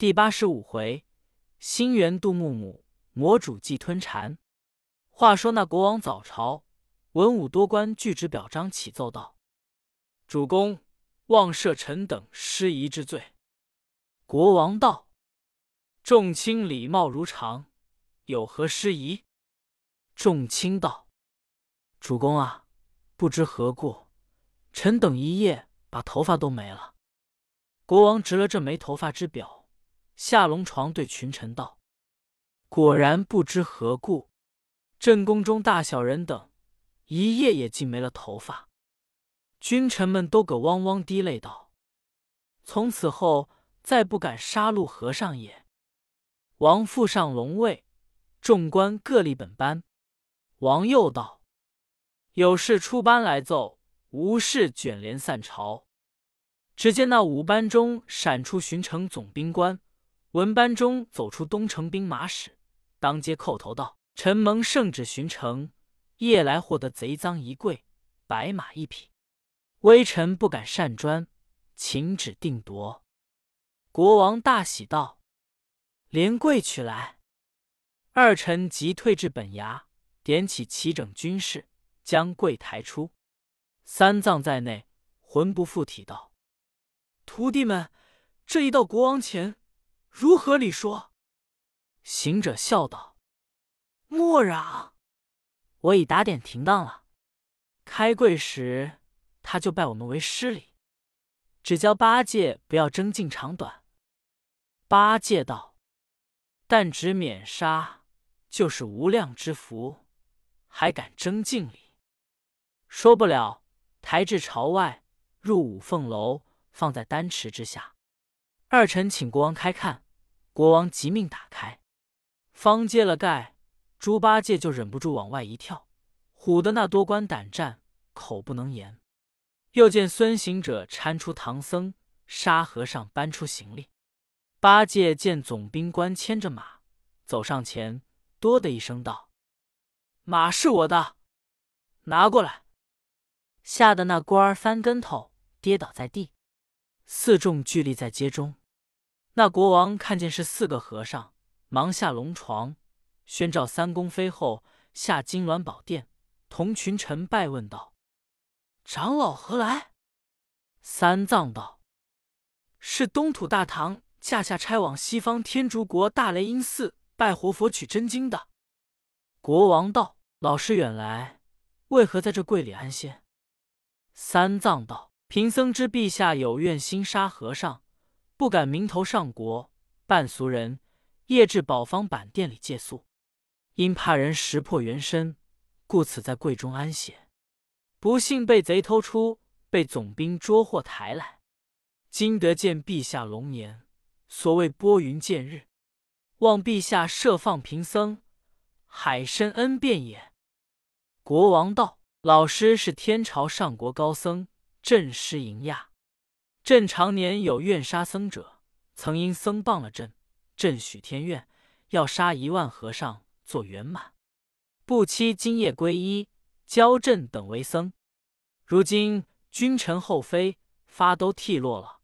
第八十五回，星元杜木母，魔主祭吞蝉。话说那国王早朝，文武多官具旨表彰启奏道：“主公，妄赦臣等失仪之罪。”国王道：“众卿礼貌如常，有何失仪？”众卿道：“主公啊，不知何故，臣等一夜把头发都没了。”国王执了这没头发之表。下龙床，对群臣道：“果然不知何故，朕宫中大小人等一夜也竟没了头发。”君臣们都个汪汪滴泪道：“从此后再不敢杀戮和尚也。”王复上龙位，众官各立本班。王又道：“有事出班来奏，无事卷帘散朝。”只见那五班中闪出巡城总兵官。文班中走出东城兵马使，当街叩头道：“臣蒙圣旨巡城，夜来获得贼赃一柜，白马一匹，微臣不敢擅专，请旨定夺。”国王大喜道：“连柜取来。”二臣即退至本衙，点起齐整军士，将柜抬出。三藏在内，魂不附体道：“徒弟们，这一到国王前。”如何理说？行者笑道：“莫嚷，我已打点停当了。开柜时，他就拜我们为师礼，只教八戒不要争竞长短。”八戒道：“但只免杀，就是无量之福，还敢争竞礼？说不了，抬至朝外，入五凤楼，放在丹池之下。”二臣请国王开看，国王即命打开，方揭了盖，猪八戒就忍不住往外一跳，唬得那多官胆战，口不能言。又见孙行者搀出唐僧，沙和尚搬出行李。八戒见总兵官牵着马走上前，哆的一声道：“马是我的，拿过来！”吓得那官儿翻跟头，跌倒在地。四众聚立在街中。那国王看见是四个和尚，忙下龙床，宣召三宫妃后下金銮宝殿，同群臣拜问道：“长老何来？”三藏道：“是东土大唐驾下差往西方天竺国大雷音寺拜活佛取真经的。”国王道：“老师远来，为何在这柜里安歇？”三藏道：“贫僧知陛下有愿心沙和尚。”不敢名头上国，扮俗人，夜至宝方板店里借宿，因怕人识破原身，故此在柜中安歇。不幸被贼偷出，被总兵捉获抬来。今得见陛下龙颜，所谓拨云见日，望陛下赦放贫僧，海深恩便也。国王道：“老师是天朝上国高僧，镇师迎亚。”朕常年有愿杀僧者，曾因僧谤了朕，朕许天愿，要杀一万和尚做圆满，不期今夜皈依，教朕等为僧。如今君臣后妃发都剃落了，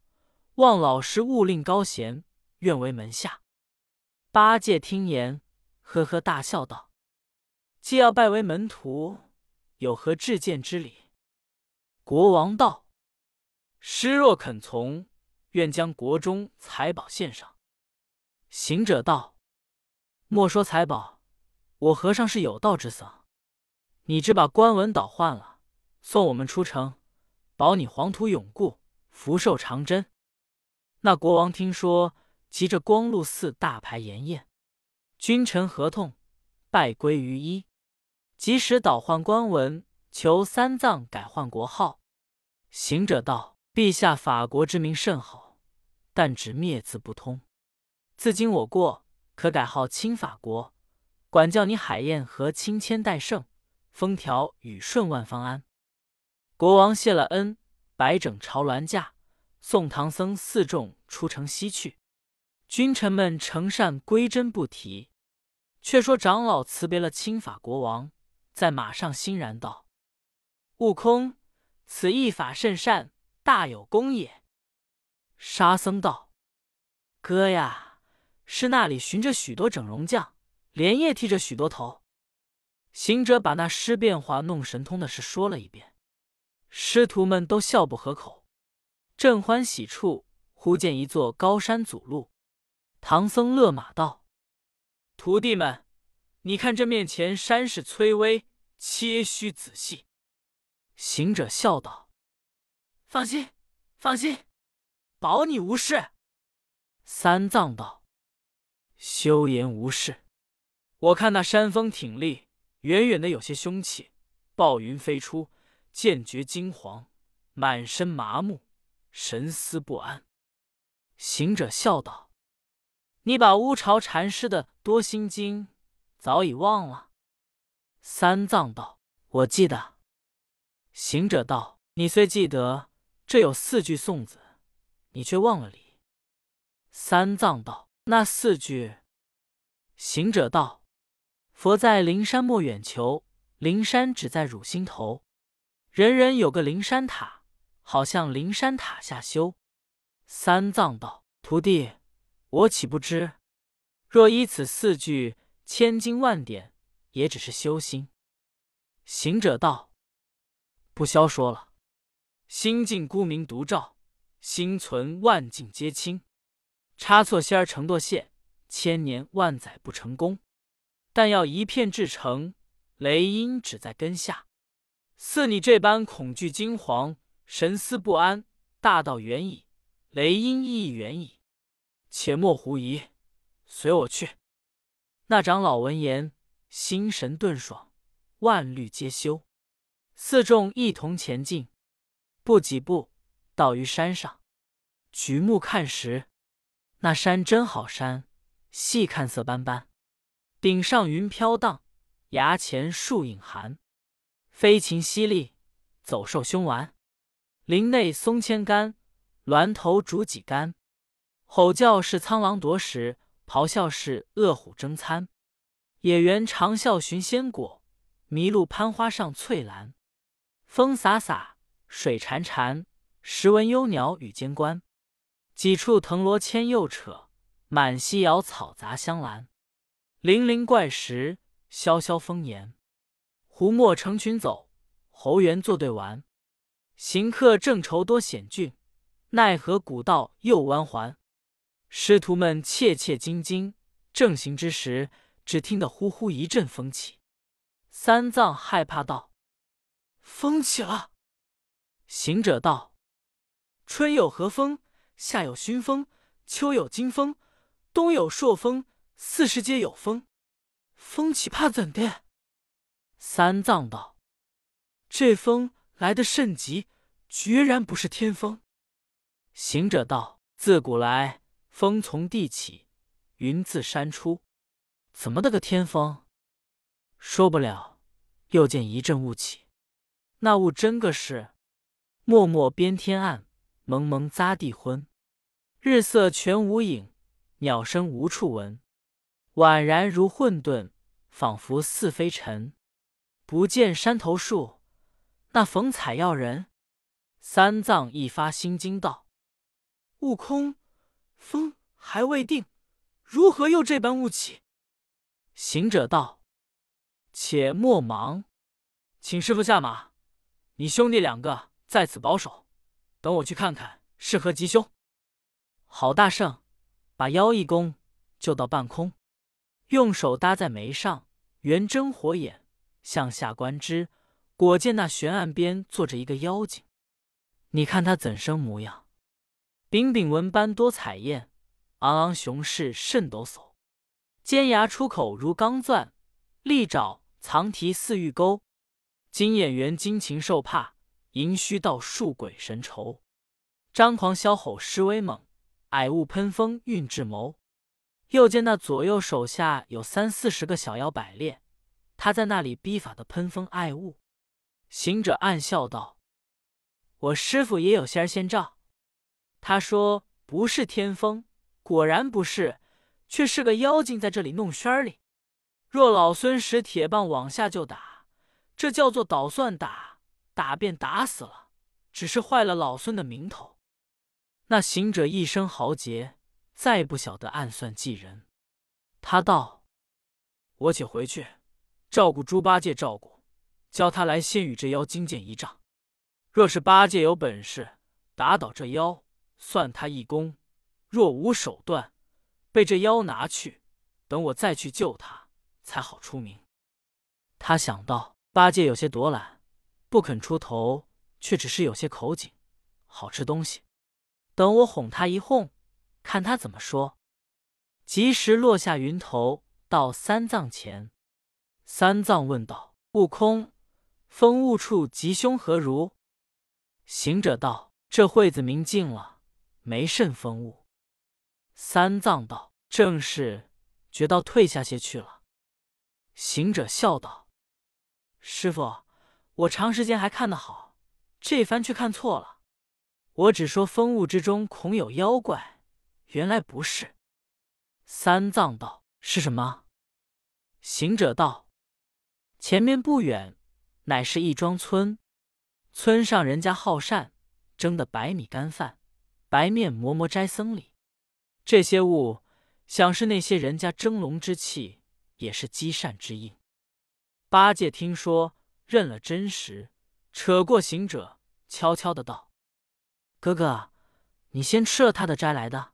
望老师勿令高贤，愿为门下。八戒听言，呵呵大笑道：“既要拜为门徒，有何致见之礼？”国王道。师若肯从，愿将国中财宝献上。行者道：“莫说财宝，我和尚是有道之僧。你只把官文倒换了，送我们出城，保你黄土永固，福寿长真。”那国王听说，急着光禄寺大排筵宴，君臣合同，拜归于一，即时倒换官文，求三藏改换国号。行者道。陛下法国之名甚好，但只灭字不通。自今我过，可改号清法国，管教你海晏和清谦代圣，风调雨顺万方安。国王谢了恩，摆整朝銮驾，送唐僧四众出城西去。君臣们承善归真不提。却说长老辞别了清法国王，在马上欣然道：“悟空，此一法甚善。”大有功也。沙僧道：“哥呀，是那里寻着许多整容匠，连夜剃着许多头。行者把那尸变化弄神通的事说了一遍，师徒们都笑不合口。正欢喜处，忽见一座高山阻路。唐僧勒马道：“徒弟们，你看这面前山势崔巍，切须仔细。”行者笑道：“放心，放心，保你无事。”三藏道：“休言无事，我看那山峰挺立，远远的有些凶气，暴云飞出，剑绝金黄，满身麻木，神思不安。”行者笑道：“你把乌巢禅师的《多心经》早已忘了。”三藏道：“我记得。”行者道：“你虽记得这有四句颂子，你却忘了理。”三藏道：“那四句。”行者道：“佛在灵山莫远求，灵山只在汝心头。人人有个灵山塔，好像灵山塔下修。”三藏道：“徒弟，我岂不知？若依此四句，千经万典，也只是修心。”行者道。不消说了，心静孤明独照，心存万境皆清。差错仙儿成堕陷，千年万载不成功。但要一片至诚，雷音只在根下。似你这般恐惧惊惶，神思不安，大道远矣，雷音亦远矣。且莫狐疑，随我去。那长老闻言，心神顿爽，万虑皆休。四众一同前进，不几步到于山上，举目看时，那山真好山，细看色斑斑，顶上云飘荡，崖前树影寒，飞禽犀利，走兽凶顽，林内松千竿，峦头竹几竿，吼叫是苍狼夺食，咆哮是恶虎争餐，野猿长啸寻仙果，麋鹿攀花上翠兰。风飒飒，水潺潺，时闻幽鸟语间关。几处藤萝牵又扯，满溪瑶草杂香兰。灵灵怪石，萧萧风岩。胡墨成群走，猴猿作对玩。行客正愁多险峻，奈何古道又弯环。师徒们切切惊惊，正行之时，只听得呼呼一阵风起。三藏害怕道。风起了，行者道：“春有和风，夏有熏风，秋有金风，冬有朔风，四时皆有风。风起怕怎的？”三藏道：“这风来的甚急，决然不是天风。”行者道：“自古来，风从地起，云自山出，怎么的个天风？说不了，又见一阵雾起。”那雾真个是，漠漠边天暗，蒙蒙匝地昏。日色全无影，鸟声无处闻。宛然如混沌，仿佛似飞尘。不见山头树，那逢采药人。三藏一发心惊道：“悟空，风还未定，如何又这般雾起？”行者道：“且莫忙，请师傅下马。”你兄弟两个在此保守，等我去看看是何吉凶。郝大圣把腰一弓，就到半空，用手搭在眉上，圆睁火眼，向下观之，果见那悬岸边坐着一个妖精。你看他怎生模样？柄柄纹斑多彩艳，昂昂雄势甚抖擞，尖牙出口如钢钻，利爪藏蹄似玉钩。金眼圆，金禽兽怕；银须道树鬼神愁。张狂萧吼狮威猛，矮雾喷风运智谋。又见那左右手下有三四十个小妖摆列，他在那里逼法的喷风爱雾。行者暗笑道：“我师傅也有仙儿先兆。他说不是天风，果然不是，却是个妖精在这里弄轩儿里。若老孙使铁棒往下就打。”这叫做捣蒜打，打便打死了，只是坏了老孙的名头。那行者一生豪杰，再不晓得暗算计人。他道：“我且回去照顾猪八戒，照顾，叫他来先与这妖精剑一仗。若是八戒有本事打倒这妖，算他一功；若无手段，被这妖拿去，等我再去救他，才好出名。”他想到八戒有些躲懒，不肯出头，却只是有些口紧，好吃东西。等我哄他一哄，看他怎么说。及时落下云头，到三藏前。三藏问道：“悟空，风雾处吉凶何如？”行者道：“这会子明净了，没甚风雾。”三藏道：“正是，觉到退下些去了。”行者笑道：“师傅，我长时间还看得好，这番却看错了。我只说风雾之中恐有妖怪，原来不是。”三藏道：“是什么？”行者道：“前面不远，乃是一庄村。村上人家好善，蒸的白米干饭，白面馍馍斋僧里。这些物，想是那些人家蒸笼之气，也是积善之应。”八戒听说，认了真实，扯过行者，悄悄的道：“哥哥，你先吃了他的斋来的。”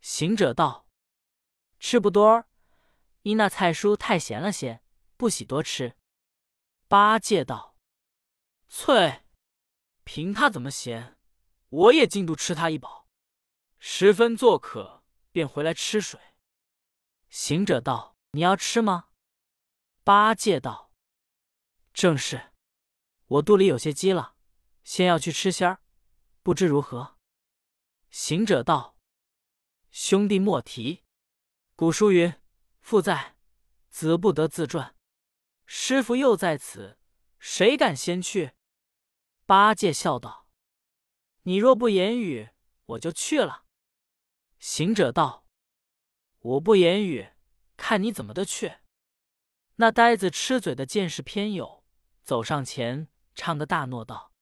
行者道。吃不多，因那菜蔬太咸了些，不喜多吃。八戒道：“翠，凭他怎么咸，我也进度吃他一饱。十分作渴，便回来吃水。”行者道：“你要吃吗？”八戒道：“正是，我肚里有些饥了，先要去吃仙儿，不知如何？”行者道：“兄弟莫提。”古书云：“父在，子不得自传。”师傅又在此，谁敢先去？八戒笑道：“你若不言语，我就去了。”行者道：“我不言语，看你怎么的去。”那呆子吃嘴的见识偏有，走上前，唱个大诺道：“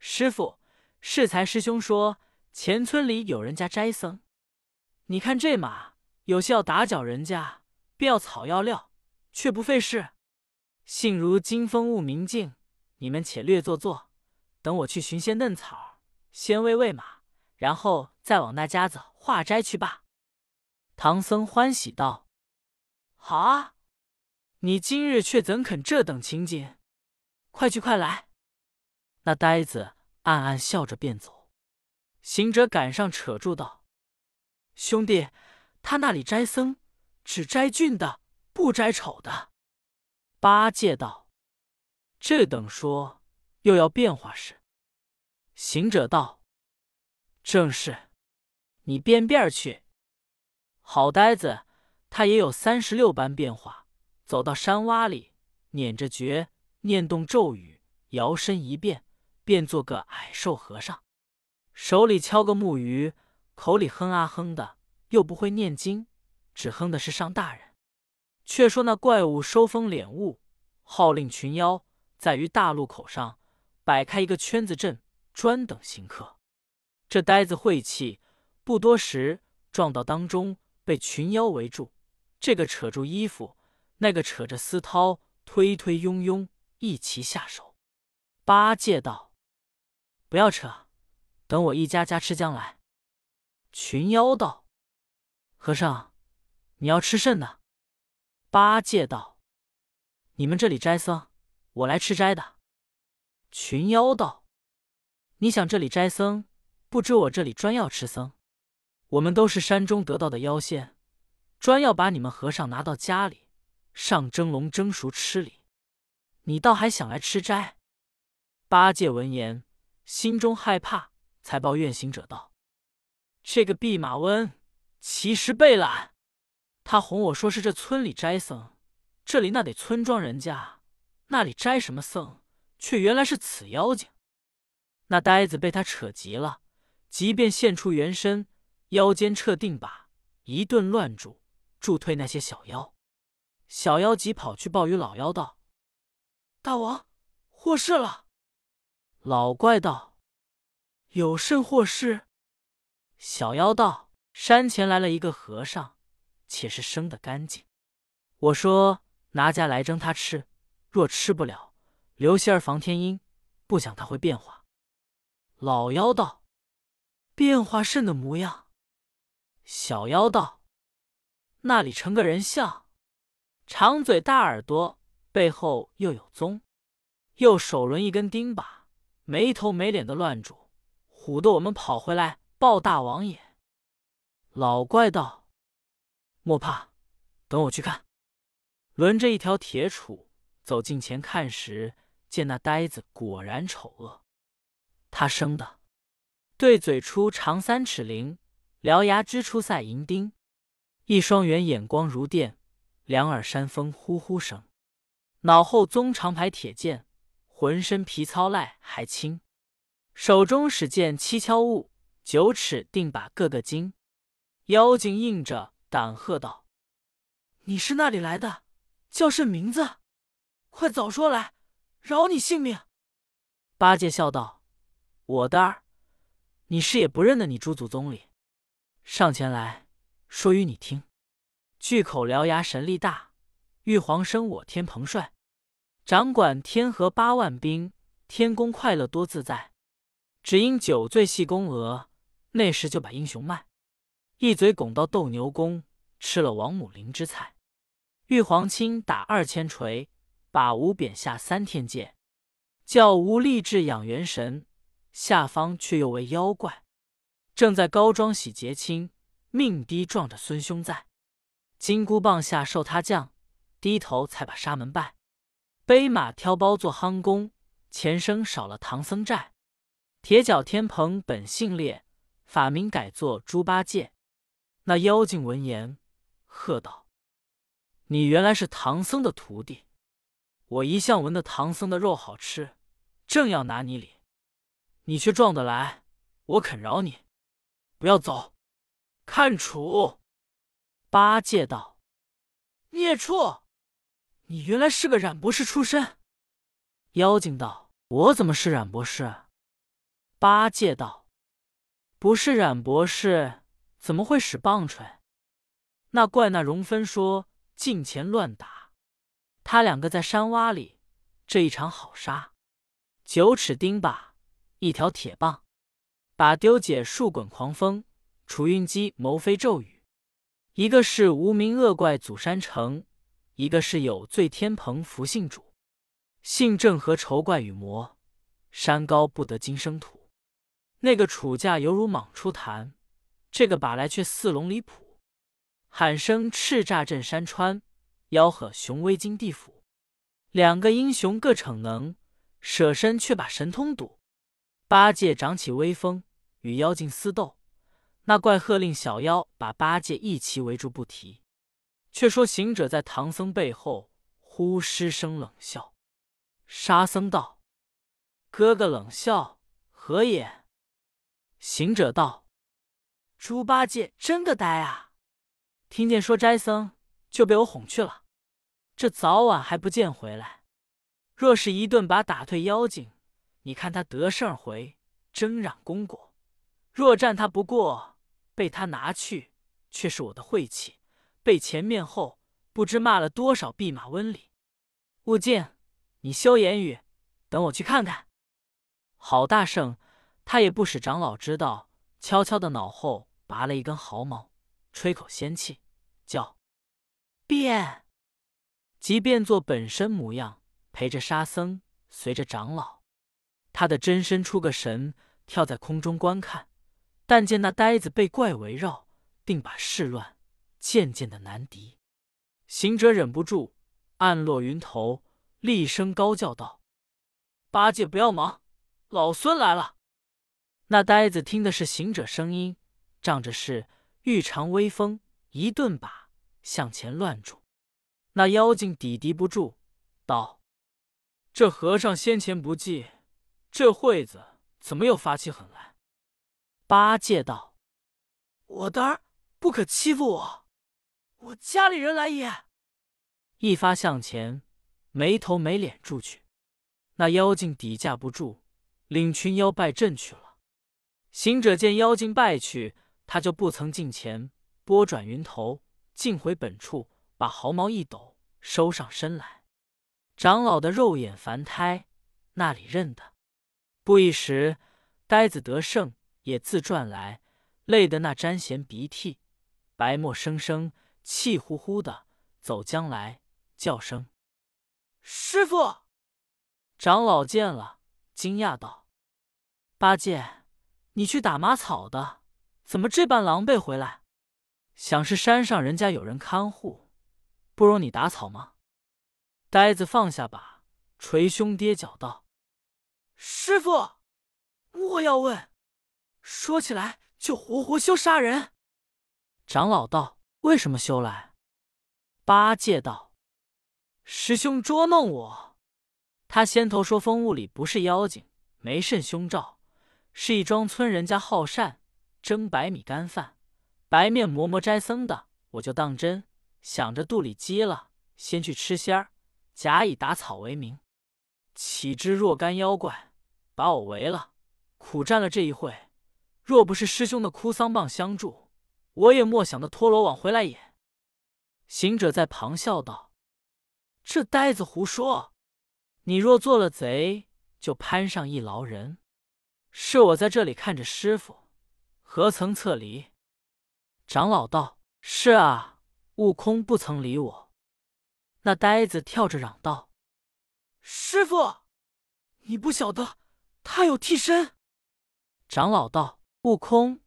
师傅，适才师兄说，前村里有人家斋僧，你看这马。”有些要打搅人家，便要草药料，却不费事。幸如金风雾明镜，你们且略坐坐，等我去寻些嫩草，先喂喂马，然后再往那家子化斋去罢。唐僧欢喜道：“好啊！你今日却怎肯这等情景？快去快来！”那呆子暗暗笑着便走。行者赶上，扯住道：“兄弟！”他那里摘僧，只摘俊的，不摘丑的。八戒道：“这等说，又要变化事。”行者道：“正是，你变变去。”好呆子，他也有三十六般变化。走到山洼里，捻着诀，念动咒语，摇身一变，变做个矮瘦和尚，手里敲个木鱼，口里哼啊哼的。又不会念经，只哼的是上大人。却说那怪物收风敛雾，号令群妖在于大路口上摆开一个圈子阵，专等行客。这呆子晦气，不多时撞到当中，被群妖围住。这个扯住衣服，那个扯着丝绦，推推拥拥，一齐下手。八戒道：“不要扯，等我一家家吃将来。”群妖道。和尚，你要吃甚的？八戒道：“你们这里斋僧，我来吃斋的。”群妖道：“你想这里斋僧，不知我这里专要吃僧。我们都是山中得到的妖仙，专要把你们和尚拿到家里上蒸笼蒸熟吃里。你倒还想来吃斋？”八戒闻言，心中害怕，才抱怨行者道：“这个弼马温。”其实被懒，他哄我说是这村里斋僧，这里那得村庄人家，那里斋什么僧？却原来是此妖精。那呆子被他扯急了，即便现出原身，腰间撤定把，一顿乱住，助退那些小妖。小妖急跑去报与老妖道：“大王，祸事了！”老怪道：“有甚祸事？”小妖道。山前来了一个和尚，且是生的干净。我说拿家来蒸他吃，若吃不了，留些儿防天阴，不想他会变化。老妖道：“变化甚的模样？”小妖道：“那里成个人像，长嘴大耳朵，背后又有棕，又手抡一根钉耙，没头没脸的乱煮，唬得我们跑回来报大王爷。”老怪道：“莫怕，等我去看。”抡着一条铁杵走近前看时，见那呆子果然丑恶。他生的，对嘴出长三尺灵，獠牙支出赛银钉，一双圆眼光如电，两耳山风呼呼声。脑后棕长排铁剑，浑身皮糙赖还轻，手中使剑七敲物，九尺定把个个精。妖精应着胆喝道：“你是那里来的？叫甚名字？快早说来，饶你性命。”八戒笑道。我的儿，你是也不认得你朱祖宗哩，上前来说与你听。巨口獠牙神力大，玉皇生我天蓬帅，掌管天河八万兵，天宫快乐多自在。只因酒醉戏宫娥，那时就把英雄卖，一嘴拱到斗牛宫，吃了王母灵芝菜。玉皇亲打二千锤，把吴贬下三天界，叫吴立志养元神。下方却又为妖怪，正在高庄喜结亲，命低撞着孙兄在。金箍棒下受他降，低头才把沙门拜。背马挑包做夯工，前生少了唐僧债。铁脚天蓬本姓烈，法名改作猪八戒。那妖精闻言，喝道：“你原来是唐僧的徒弟！我一向闻得唐僧的肉好吃，正要拿你礼。”你却撞得来，我肯饶你。不要走，看处。八戒道：“孽畜，你原来是个冉博士出身。”妖精道：“我怎么是冉博士？”八戒道：“不是冉博士，怎么会使棒槌？”那怪那容分说：“近前乱打，他两个在山洼里，这一场好杀。九尺钉耙。”一条铁棒，把丢解数滚狂风，楚运机谋飞骤雨。一个是无名恶怪祖山城，一个是有罪天蓬福姓主。姓郑和仇怪与魔，山高不得金生土。那个楚驾犹如蟒出潭，这个把来却似龙离谱。喊声叱咤震山川，吆喝雄威惊地府。两个英雄各逞能，舍身却把神通堵。八戒长起威风，与妖精厮斗。那怪喝令小妖把八戒一齐围住不提。却说行者在唐僧背后，忽失声冷笑。沙僧道：“哥哥冷笑何也？”行者道：“猪八戒真个呆啊！听见说斋僧，就被我哄去了。这早晚还不见回来。若是一顿把打退妖精。”你看他得胜回，争嚷功果；若战他不过，被他拿去，却是我的晦气。被前面后，不知骂了多少弼马温里。悟净，你休言语，等我去看看。郝大圣，他也不使长老知道，悄悄的脑后拔了一根毫毛，吹口仙气，叫变，即变作本身模样，陪着沙僧，随着长老。他的真身出个神，跳在空中观看，但见那呆子被怪围绕，定把事乱，渐渐的难敌。行者忍不住，暗落云头，厉声高叫道：“八戒不要忙，老孙来了！”那呆子听的是行者声音，仗着是玉长威风，一顿把向前乱住。那妖精抵敌不住，道：“这和尚先前不济。”这会子怎么又发起狠来？八戒道：“我的儿不可欺负我，我家里人来也。”一发向前，没头没脸住去。那妖精抵架不住，领群妖拜阵去了。行者见妖精败去，他就不曾近前，拨转云头，径回本处，把毫毛一抖，收上身来。长老的肉眼凡胎，那里认得？不一时，呆子得胜也自转来，累得那沾涎鼻涕，白沫生生，气呼呼的走将来，叫声：“师傅！”长老见了，惊讶道：“八戒，你去打马草的，怎么这般狼狈回来？想是山上人家有人看护，不容你打草吗？”呆子放下把，捶胸跌脚道：“师傅，莫要问，说起来就活活休杀人。”长老道：“为什么休来？”八戒道：“师兄捉弄我。他先头说风雾里不是妖精，没甚凶兆，是一庄村人家好善，蒸白米干饭，白面馍馍斋僧的，我就当真，想着肚里饥了，先去吃仙儿。”假以打草为名，岂知若干妖怪把我围了，苦战了这一会。若不是师兄的哭丧棒相助，我也莫想的脱罗网回来也。行者在旁笑道：“这呆子胡说！你若做了贼，就攀上一牢人。是我在这里看着师傅，何曾侧离？”长老道：“是啊，悟空不曾理我。”那呆子跳着嚷道：“师傅，你不晓得他有替身。”长老道：“悟空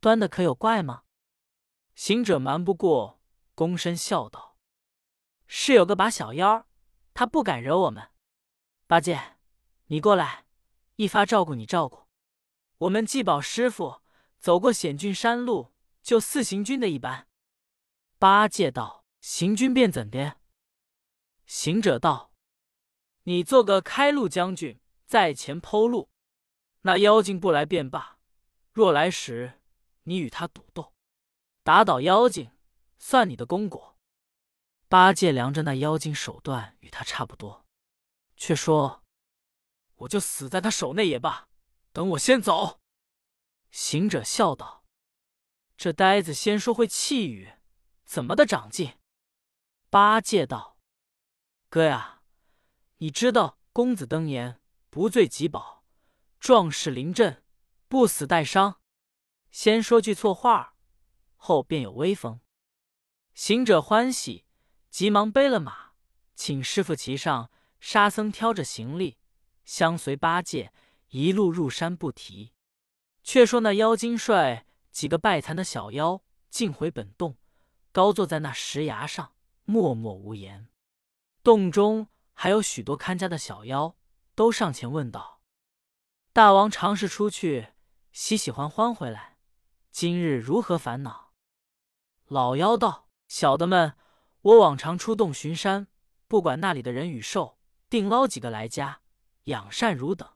端的可有怪吗？”行者瞒不过，躬身笑道：“是有个把小妖，他不敢惹我们。八戒，你过来，一发照顾你照顾。我们既保师傅走过险峻山路，就似行军的一般。”八戒道：“行军便怎的？”行者道：“你做个开路将军，在前剖路。那妖精不来便罢，若来时，你与他赌斗，打倒妖精，算你的功果。”八戒量着那妖精手段与他差不多，却说：“我就死在他手内也罢，等我先走。”行者笑道：“这呆子先说会气语，怎么的长进？”八戒道。哥呀，你知道公子登言不醉即饱，壮士临阵不死带伤。先说句错话，后便有威风。行者欢喜，急忙背了马，请师傅骑上。沙僧挑着行李，相随八戒一路入山不提。却说那妖精帅几个败残的小妖，竟回本洞，高坐在那石崖上，默默无言。洞中还有许多看家的小妖，都上前问道：“大王常时出去，喜喜欢欢回来，今日如何烦恼？”老妖道：“小的们，我往常出洞巡山，不管那里的人与兽，定捞几个来家养善如等。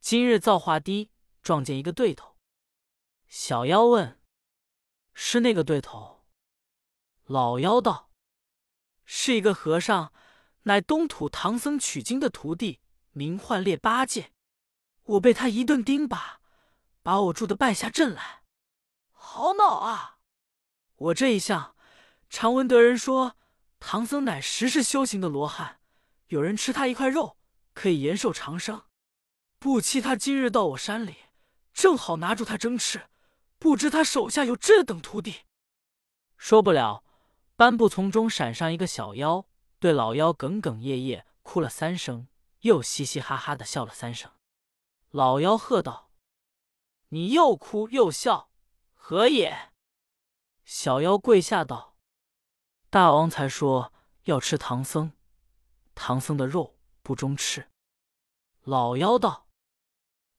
今日造化低，撞见一个对头。”小妖问：“是那个对头？”老妖道：“是一个和尚。”乃东土唐僧取经的徒弟，名唤列八戒。我被他一顿钉耙，把我住的败下阵来，好恼啊！我这一向常闻得人说，唐僧乃十世修行的罗汉，有人吃他一块肉，可以延寿长生。不期他今日到我山里，正好拿住他争吃，不知他手下有这等徒弟。说不了，斑布丛中闪上一个小妖。对老妖哽哽咽咽哭了三声，又嘻嘻哈哈的笑了三声。老妖喝道：“你又哭又笑，何也？”小妖跪下道：“大王才说要吃唐僧，唐僧的肉不中吃。”老妖道：“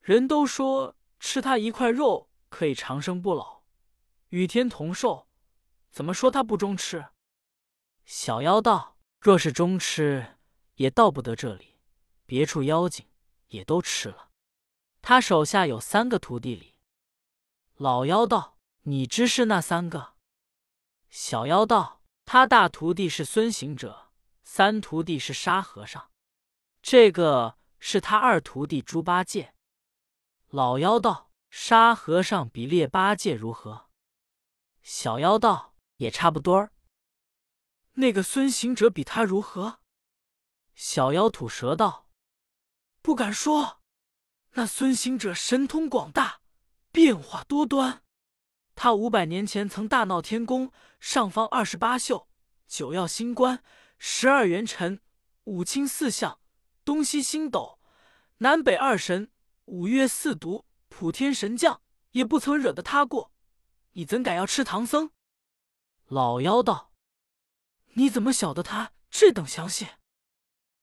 人都说吃他一块肉可以长生不老，与天同寿，怎么说他不中吃？”小妖道。若是中吃，也到不得这里，别处妖精也都吃了。他手下有三个徒弟里，老妖道：“你知是那三个？”小妖道：“他大徒弟是孙行者，三徒弟是沙和尚，这个是他二徒弟猪八戒。”老妖道：“沙和尚比列八戒如何？”小妖道：“也差不多儿。”那个孙行者比他如何？小妖吐舌道：“不敢说。那孙行者神通广大，变化多端。他五百年前曾大闹天宫，上方二十八宿，九曜星官，十二元辰，五清四象，东西星斗，南北二神，五岳四毒，普天神将，也不曾惹得他过。你怎敢要吃唐僧？”老妖道。你怎么晓得他这等详细？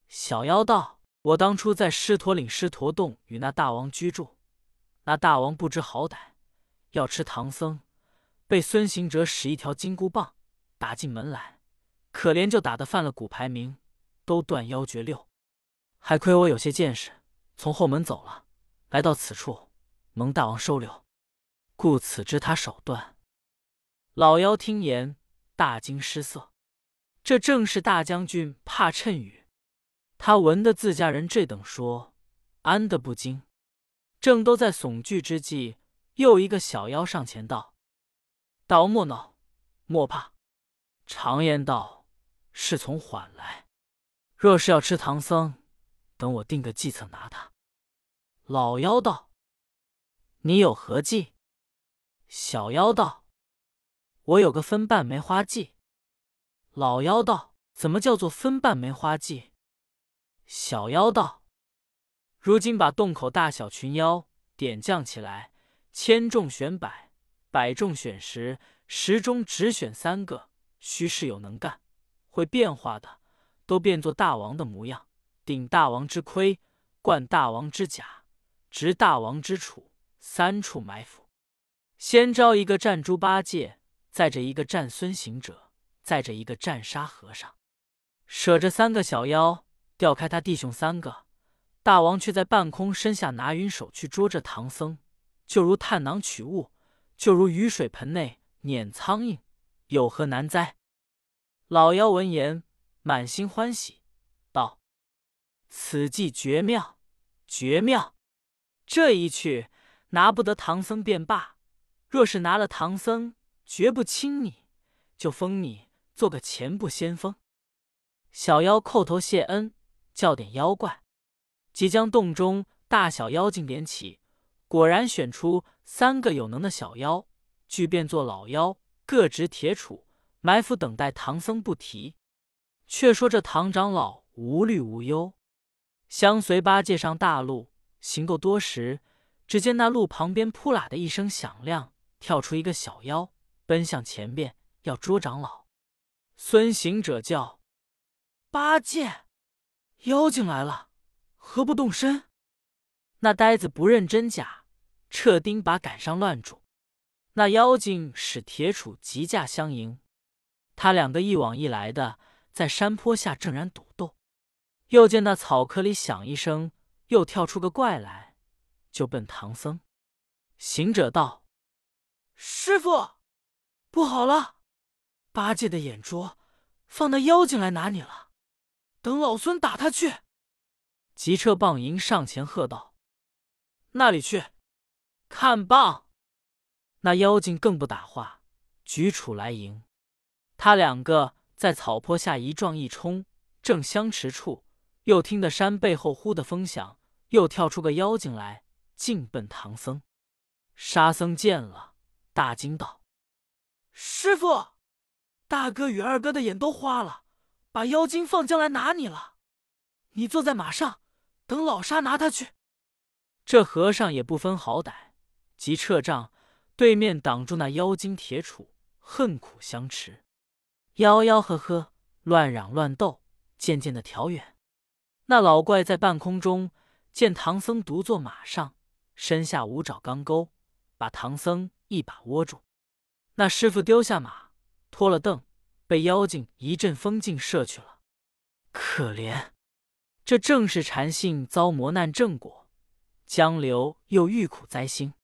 小妖道：“我当初在狮驼岭狮驼洞与那大王居住，那大王不知好歹，要吃唐僧，被孙行者使一条金箍棒打进门来，可怜就打得犯了骨牌名，都断腰绝六。还亏我有些见识，从后门走了，来到此处，蒙大王收留，故此知他手段。”老妖听言，大惊失色。这正是大将军怕趁雨，他闻得自家人这等说，安得不惊？正都在悚惧之际，又一个小妖上前道：“大王莫恼，莫怕。常言道，事从缓来。若是要吃唐僧，等我定个计策拿他。”老妖道：“你有何计？”小妖道：“我有个分瓣梅花计。”老妖道：“怎么叫做分瓣梅花计？”小妖道：“如今把洞口大小群妖点将起来，千中选百，百中选十，十中只选三个，须是有能干、会变化的，都变作大王的模样，顶大王之盔，冠大王之甲，执大王之杵，三处埋伏。先招一个战猪八戒，再着一个战孙行者。”载着一个战沙和尚，舍着三个小妖，调开他弟兄三个。大王却在半空身下拿云手去捉着唐僧，就如探囊取物，就如雨水盆内碾苍蝇，有何难哉？老妖闻言，满心欢喜，道：“此计绝妙，绝妙！这一去，拿不得唐僧便罢；若是拿了唐僧，绝不轻你，就封你。”做个前部先锋，小妖叩头谢恩，叫点妖怪，即将洞中大小妖精点起，果然选出三个有能的小妖，俱变作老妖，各执铁杵埋伏等待唐僧。不提，却说这唐长老无虑无忧，相随八戒上大路，行够多时，只见那路旁边扑啦的一声响亮，跳出一个小妖，奔向前边要捉长老。孙行者叫：“八戒，妖精来了，何不动身？”那呆子不认真假，撤钉把赶上乱住。那妖精使铁杵急架相迎，他两个一往一来的，在山坡下正然赌斗。又见那草棵里响一声，又跳出个怪来，就奔唐僧。行者道：“师傅，不好了！”八戒的眼拙，放那妖精来拿你了。等老孙打他去！急撤棒迎上前喝道：“那里去？看棒！”那妖精更不打话，举杵来迎。他两个在草坡下一撞一冲，正相持处，又听得山背后呼的风响，又跳出个妖精来，径奔唐僧。沙僧见了，大惊道：“师傅！”大哥与二哥的眼都花了，把妖精放将来拿你了。你坐在马上，等老沙拿他去。这和尚也不分好歹，即撤杖，对面挡住那妖精铁杵，恨苦相持，吆吆喝喝，乱嚷乱斗，渐渐的调远。那老怪在半空中见唐僧独坐马上，身下五爪钢钩，把唐僧一把握住。那师傅丢下马。拖了凳，被妖精一阵风劲射去了。可怜，这正是禅性遭磨难正果，江流又遇苦灾星。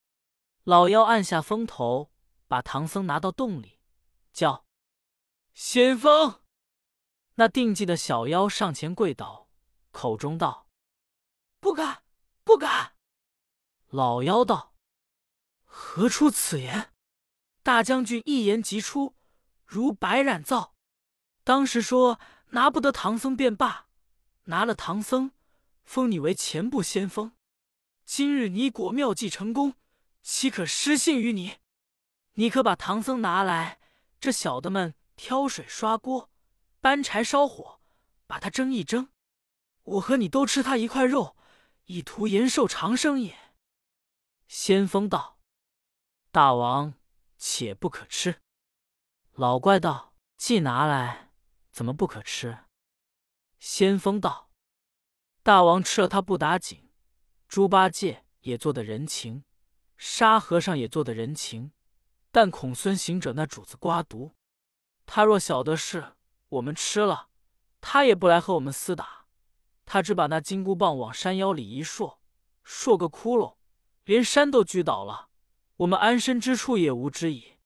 老妖按下风头，把唐僧拿到洞里，叫先锋。那定计的小妖上前跪倒，口中道：“不敢，不敢。”老妖道：“何出此言？大将军一言即出，如白染皂。当时说拿不得唐僧便罢，拿了唐僧，封你为前部先锋。今日你果妙计成功，岂可失信于你？你可把唐僧拿来，这小的们挑水刷锅、搬柴烧火，把他蒸一蒸，我和你都吃他一块肉，以图延寿长生也。先锋道：“大王且不可吃。”老怪道：“既拿来，怎么不可吃？”先锋道：“大王吃了他不打紧。”猪八戒也做的人情，沙和尚也做的人情，但孔孙行者那主子刮毒，他若晓得是我们吃了，他也不来和我们厮打，他只把那金箍棒往山腰里一竖，竖个窟窿，连山都锯倒了，我们安身之处也无之矣。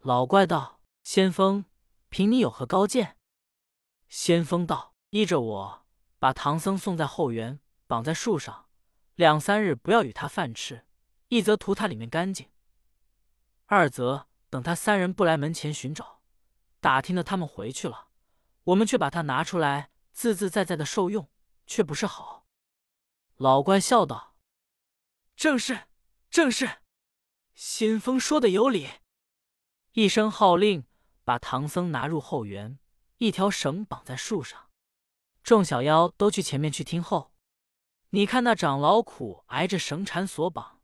老怪道：“先锋，凭你有何高见？”先锋道：“依着我，把唐僧送在后园，绑在树上。”两三日不要与他饭吃，一则图他里面干净，二则等他三人不来门前寻找，打听的他们回去了，我们却把他拿出来，自自在在的受用，却不是好。老怪笑道：“正是，正是，先锋说的有理。”一声号令，把唐僧拿入后园，一条绳绑在树上，众小妖都去前面去听候。你看那长老苦挨着绳缠索绑，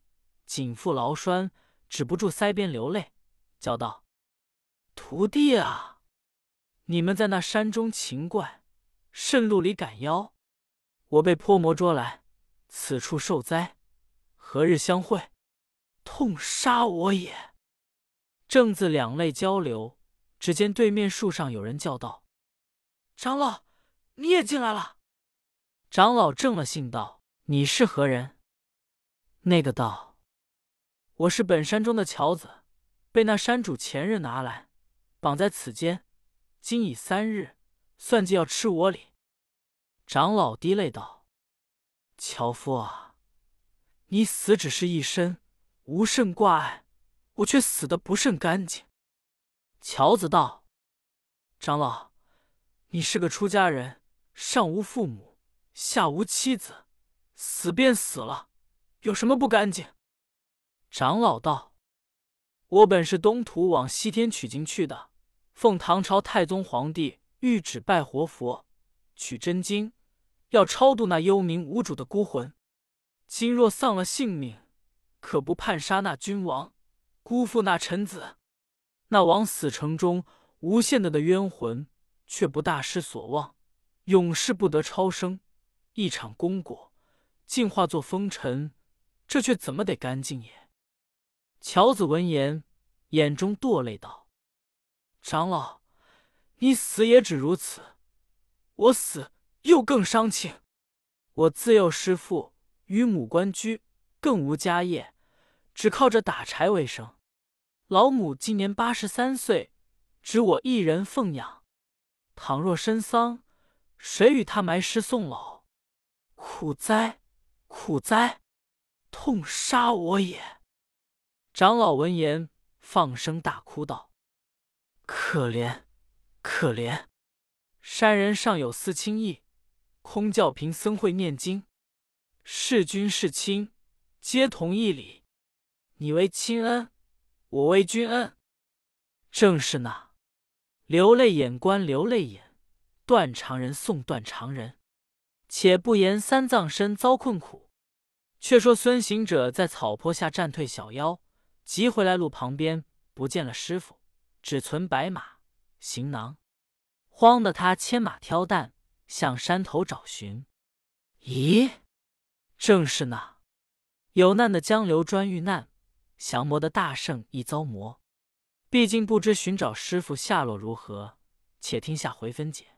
紧缚牢拴，止不住腮边流泪，叫道：“徒弟啊，你们在那山中勤怪，甚路里赶妖，我被泼魔捉来，此处受灾，何日相会？痛杀我也！”正自两泪交流，只见对面树上有人叫道：“长老，你也进来了。”长老正了性道：“你是何人？”那个道：“我是本山中的樵子，被那山主前日拿来，绑在此间，今已三日，算计要吃我礼。”长老滴泪道：“樵夫啊，你死只是一身，无甚挂碍，我却死的不甚干净。”樵子道：“长老，你是个出家人，上无父母。”下无妻子，死便死了，有什么不干净？长老道：“我本是东土往西天取经去的，奉唐朝太宗皇帝御旨拜活佛，取真经，要超度那幽冥无主的孤魂。今若丧了性命，可不叛杀那君王，辜负那臣子？那往死城中无限的的冤魂，却不大失所望，永世不得超生。”一场功果，竟化作风尘，这却怎么得干净也？乔子闻言，眼中堕泪道：“长老，你死也只如此，我死又更伤情。我自幼失父，与母关居，更无家业，只靠着打柴为生。老母今年八十三岁，只我一人奉养。倘若身丧，谁与他埋尸送老？”苦哉，苦哉，痛杀我也！长老闻言，放声大哭道：“可怜，可怜！山人尚有私亲意，空教贫僧会念经。是君是亲，皆同一理。你为亲恩，我为君恩。正是那流泪眼观流泪眼，断肠人送断肠人。”且不言三藏身遭困苦，却说孙行者在草坡下战退小妖，急回来路旁边不见了师傅，只存白马行囊，慌得他牵马挑担向山头找寻。咦，正是那有难的江流专遇难，降魔的大圣亦遭魔。毕竟不知寻找师傅下落如何，且听下回分解。